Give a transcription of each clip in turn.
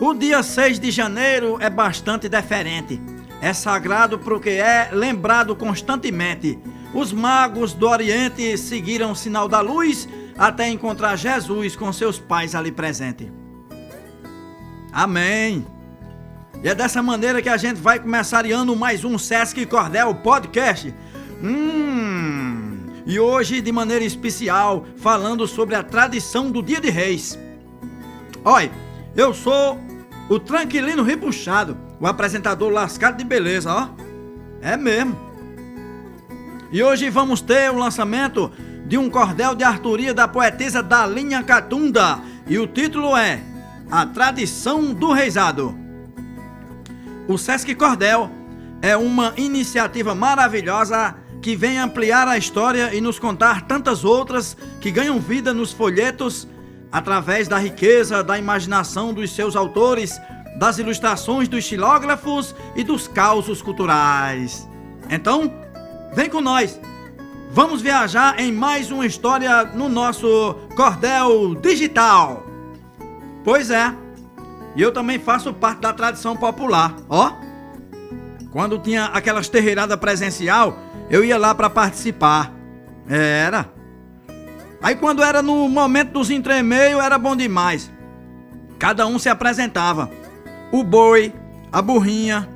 O dia 6 de janeiro é bastante diferente. É sagrado porque é lembrado constantemente. Os magos do Oriente seguiram o sinal da luz até encontrar Jesus com seus pais ali presente. Amém. E é dessa maneira que a gente vai começar ano mais um Sesc Cordel Podcast. Hum. E hoje, de maneira especial, falando sobre a tradição do Dia de Reis. Olha, eu sou o Tranquilino Ripuxado, o apresentador lascado de beleza, ó. É mesmo. E hoje vamos ter o lançamento de um cordel de Arturia da poetisa Dalinha Catunda. E o título é A Tradição do Reisado. O Sesc Cordel é uma iniciativa maravilhosa que vem ampliar a história e nos contar tantas outras que ganham vida nos folhetos através da riqueza da imaginação dos seus autores, das ilustrações dos xilógrafos e dos causos culturais. Então, vem com nós! Vamos viajar em mais uma história no nosso Cordel Digital. Pois é, e eu também faço parte da tradição popular, ó. Quando tinha aquelas terreiradas presencial, eu ia lá para participar. Era. Aí quando era no momento dos entremeios, era bom demais. Cada um se apresentava. O boi, a burrinha.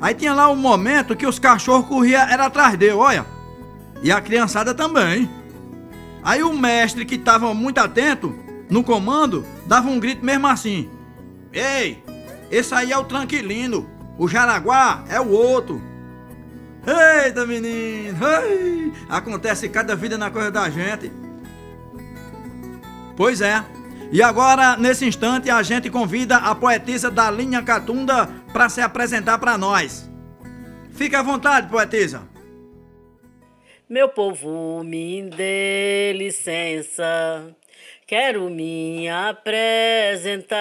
Aí tinha lá um momento que os cachorros corriam era atrás dele, olha. E a criançada também. Aí o mestre que estava muito atento no comando dava um grito mesmo assim: Ei, esse aí é o tranquilino, o Jaraguá é o outro. Eita menino, ei, acontece cada vida na coisa da gente. Pois é. E agora, nesse instante, a gente convida a poetisa da linha Catunda para se apresentar para nós. Fique à vontade, poetisa. Meu povo, me dê licença, quero me apresentar.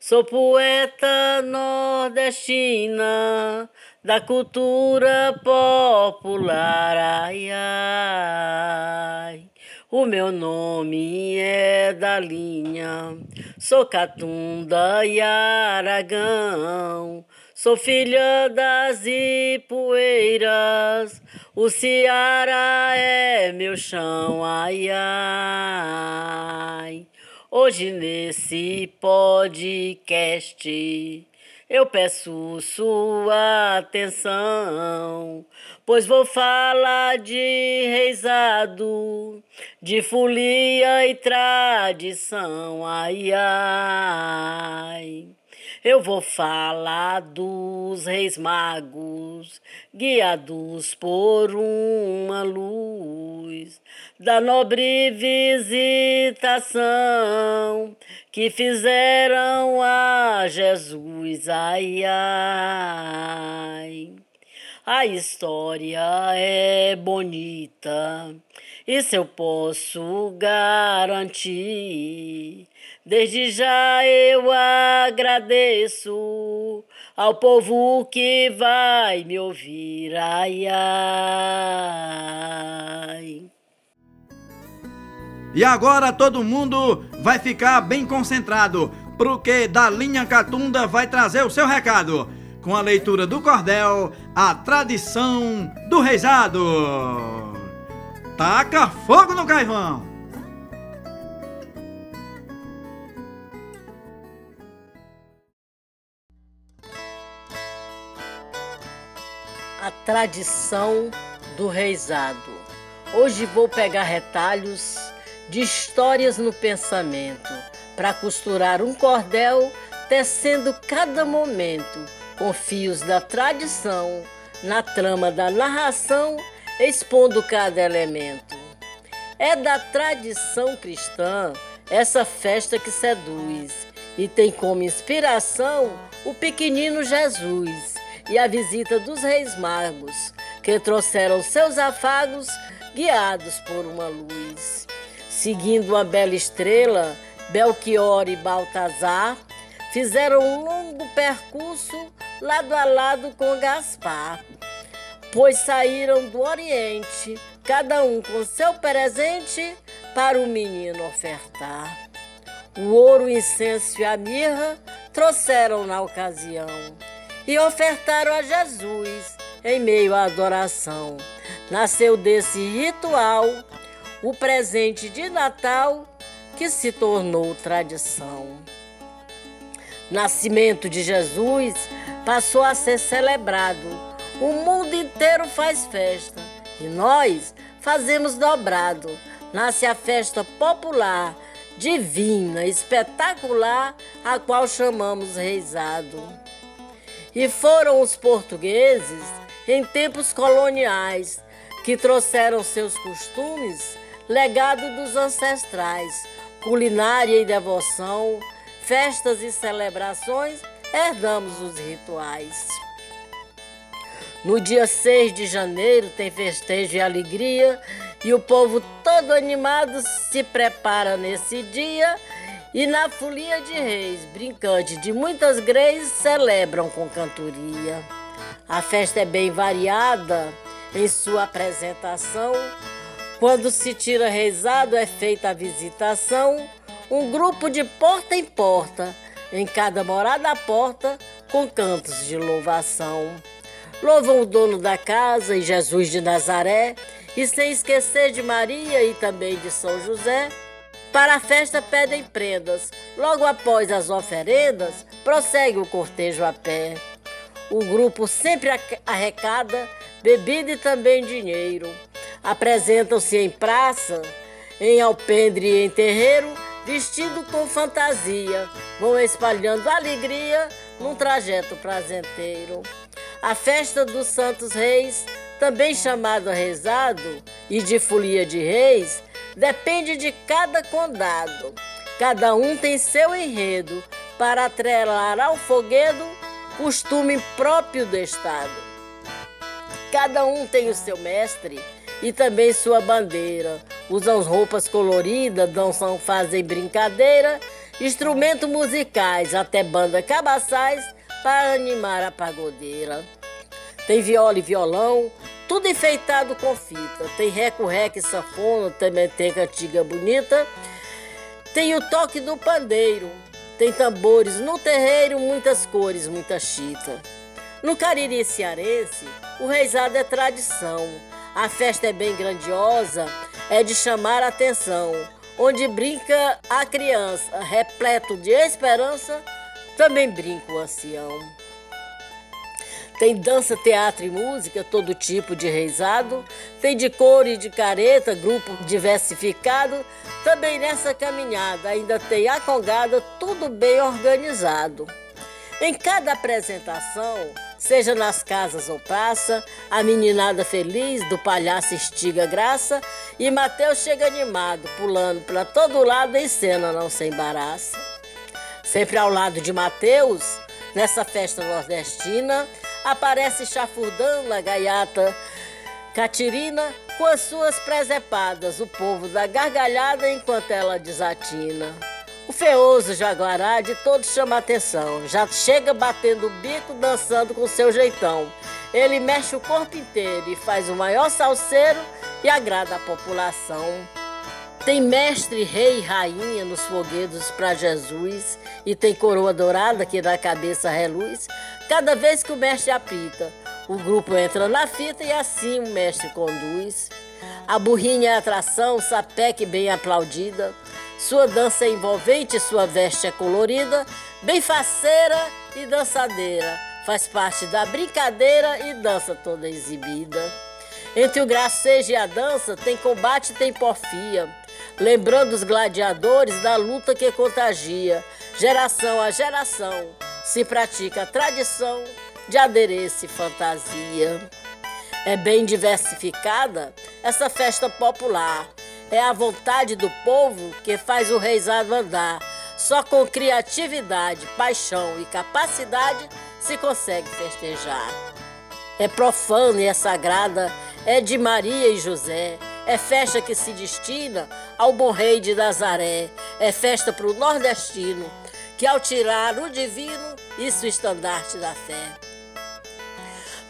Sou poeta nordestina da cultura popular. Ai, ai. O meu nome é da linha, sou Catunda e Aragão, sou filha das Ipueiras, o Ceará é meu chão, ai ai. Hoje nesse podcast eu peço sua atenção, pois vou falar de reizado, de folia e tradição. Ai, ai. Eu vou falar dos reis magos, guiados por uma luz, da nobre visitação que fizeram a Jesus. Ai, ai. A história é bonita, isso eu posso garantir. Desde já eu agradeço ao povo que vai me ouvir. Ai, ai. E agora todo mundo vai ficar bem concentrado, porque da linha Catunda vai trazer o seu recado com a leitura do cordel, a tradição do reizado. Taca fogo no caivão! A tradição do reizado. Hoje vou pegar retalhos de histórias no pensamento para costurar um cordel, tecendo cada momento com fios da tradição, na trama da narração, expondo cada elemento. É da tradição cristã essa festa que seduz e tem como inspiração o pequenino Jesus e a visita dos reis magos, que trouxeram seus afagos guiados por uma luz. Seguindo uma bela estrela, Belchior e Baltazar fizeram um longo percurso lado a lado com Gaspar, pois saíram do Oriente, cada um com seu presente para o menino ofertar. O ouro, o incenso e a mirra trouxeram na ocasião e ofertaram a Jesus em meio à adoração. Nasceu desse ritual o presente de Natal que se tornou tradição. Nascimento de Jesus passou a ser celebrado. O mundo inteiro faz festa e nós fazemos dobrado. Nasce a festa popular, divina, espetacular, a qual chamamos reizado. E foram os portugueses, em tempos coloniais, que trouxeram seus costumes, legado dos ancestrais, culinária e devoção, festas e celebrações, herdamos os rituais. No dia 6 de janeiro tem festejo e alegria, e o povo todo animado se prepara nesse dia. E na folia de reis, brincante de muitas greis, celebram com cantoria. A festa é bem variada em sua apresentação. Quando se tira reizado, é feita a visitação. Um grupo de porta em porta, em cada morada à porta, com cantos de louvação. Louvam o dono da casa e Jesus de Nazaré, e sem esquecer de Maria e também de São José. Para a festa pedem prendas, logo após as oferendas, prossegue o cortejo a pé. O grupo sempre arrecada bebida e também dinheiro. Apresentam-se em praça, em alpendre e em terreiro, vestido com fantasia, vão espalhando alegria num trajeto prazenteiro. A festa dos Santos Reis, também chamado rezado e de folia de reis, depende de cada condado. Cada um tem seu enredo para atrelar ao foguedo costume próprio do estado. Cada um tem o seu mestre e também sua bandeira. Usam roupas coloridas, dançam, fazem brincadeira, instrumentos musicais, até banda cabaçais para animar a pagodeira. Tem viola e violão, tudo enfeitado com fita. Tem reco-reco e sanfona, também tem cantiga bonita. Tem o toque do pandeiro, tem tambores no terreiro, muitas cores, muita chita. No Cariri cearense, o reizado é tradição. A festa é bem grandiosa, é de chamar a atenção. Onde brinca a criança, repleto de esperança, também brinca o ancião. Tem dança, teatro e música, todo tipo de reizado. Tem de cor e de careta, grupo diversificado. Também nessa caminhada ainda tem a congada, tudo bem organizado. Em cada apresentação, seja nas casas ou praça, a meninada feliz do palhaço estiga graça e Mateus chega animado, pulando para todo lado em cena não se embaraça. Sempre ao lado de Mateus, nessa festa nordestina, aparece chafurdando a gaiata Catirina com as suas presepadas, o povo da gargalhada enquanto ela desatina. O feoso jaguará de todos chama atenção, já chega batendo o bico, dançando com seu jeitão. Ele mexe o corpo inteiro e faz o maior salseiro e agrada a população. Tem mestre, rei e rainha nos foguedos para Jesus e tem coroa dourada que na cabeça reluz cada vez que o mestre apita. O grupo entra na fita e assim o mestre conduz. A burrinha é atração, sapeque bem aplaudida. Sua dança é envolvente, sua veste é colorida, bem faceira e dançadeira. Faz parte da brincadeira e dança toda exibida. Entre o gracejo e a dança tem combate e tem porfia, lembrando os gladiadores da luta que contagia, geração a geração se pratica a tradição de adereço e fantasia. É bem diversificada essa festa popular. É a vontade do povo que faz o reizado andar. Só com criatividade, paixão e capacidade se consegue festejar. É profana e é sagrada, é de Maria e José. É festa que se destina ao bom rei de Nazaré. É festa para o nordestino, que ao tirar o divino, isso o estandarte da fé.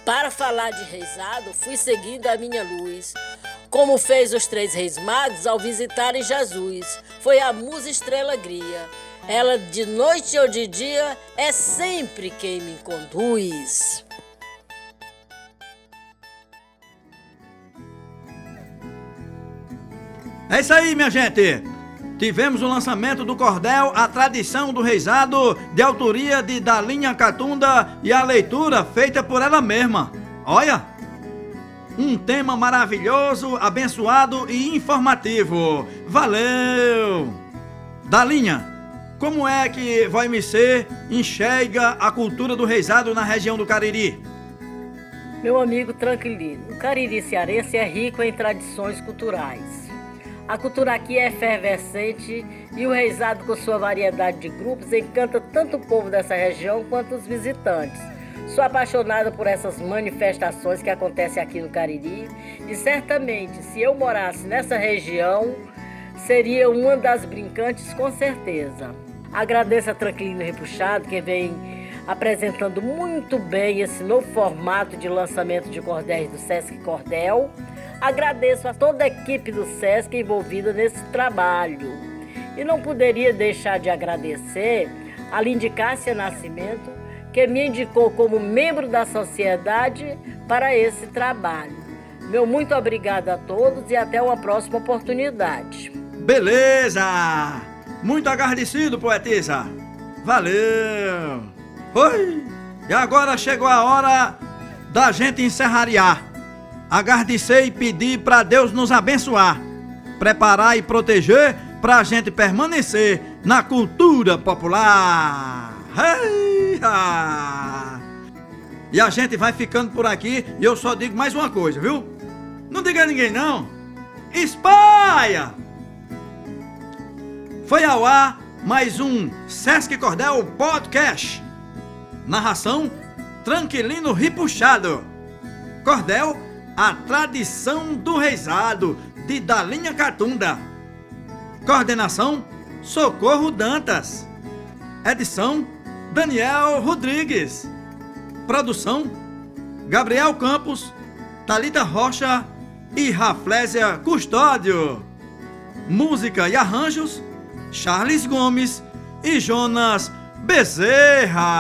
Para falar de reizado, fui seguindo a minha luz. como fez os três reis magos ao visitarem Jesus. Foi a musa estrela gria. Ela de noite ou de dia é sempre quem me conduz. É isso aí, minha gente. Tivemos o lançamento do cordel A Tradição do Reisado, de autoria de Dalinha Catunda e a leitura feita por ela mesma. Olha! Um tema maravilhoso, abençoado e informativo. Valeu! Dalinha, como é que vai me ser enxerga a cultura do reisado na região do Cariri? Meu amigo tranquilino, o Cariri cearense é rico em tradições culturais. A cultura aqui é efervescente e o reisado, com sua variedade de grupos, encanta tanto o povo dessa região quanto os visitantes. Sou apaixonada por essas manifestações que acontecem aqui no Cariri e certamente, se eu morasse nessa região, seria uma das brincantes com certeza. Agradeço a Tranquilino Repuxado que vem apresentando muito bem esse novo formato de lançamento de cordéis do Sesc Cordel. Agradeço a toda a equipe do Sesc envolvida nesse trabalho. E não poderia deixar de agradecer a Lindicácia Nascimento, que me indicou como membro da sociedade para esse trabalho. Meu muito obrigado a todos e até uma próxima oportunidade. Beleza! Muito agradecido, poetisa! Valeu! Oi! E agora chegou a hora da gente encerrariar. Agradecer e pedir para Deus nos abençoar, preparar e proteger para a gente permanecer na cultura popular. E a gente vai ficando por aqui e eu só digo mais uma coisa, viu? Não diga a ninguém não. Espalha! Foi ao ar mais um Sesc Cordel Podcast. Narração Tranquilino Ripuxado. Cordel, a tradição do reizado de Dalinha Catunda. Coordenação Socorro Dantas. Edição Daniel Rodrigues. Produção: Gabriel Campos, Talita Rocha e Raflésia Custódio. Música e arranjos: Charles Gomes e Jonas Bezerra.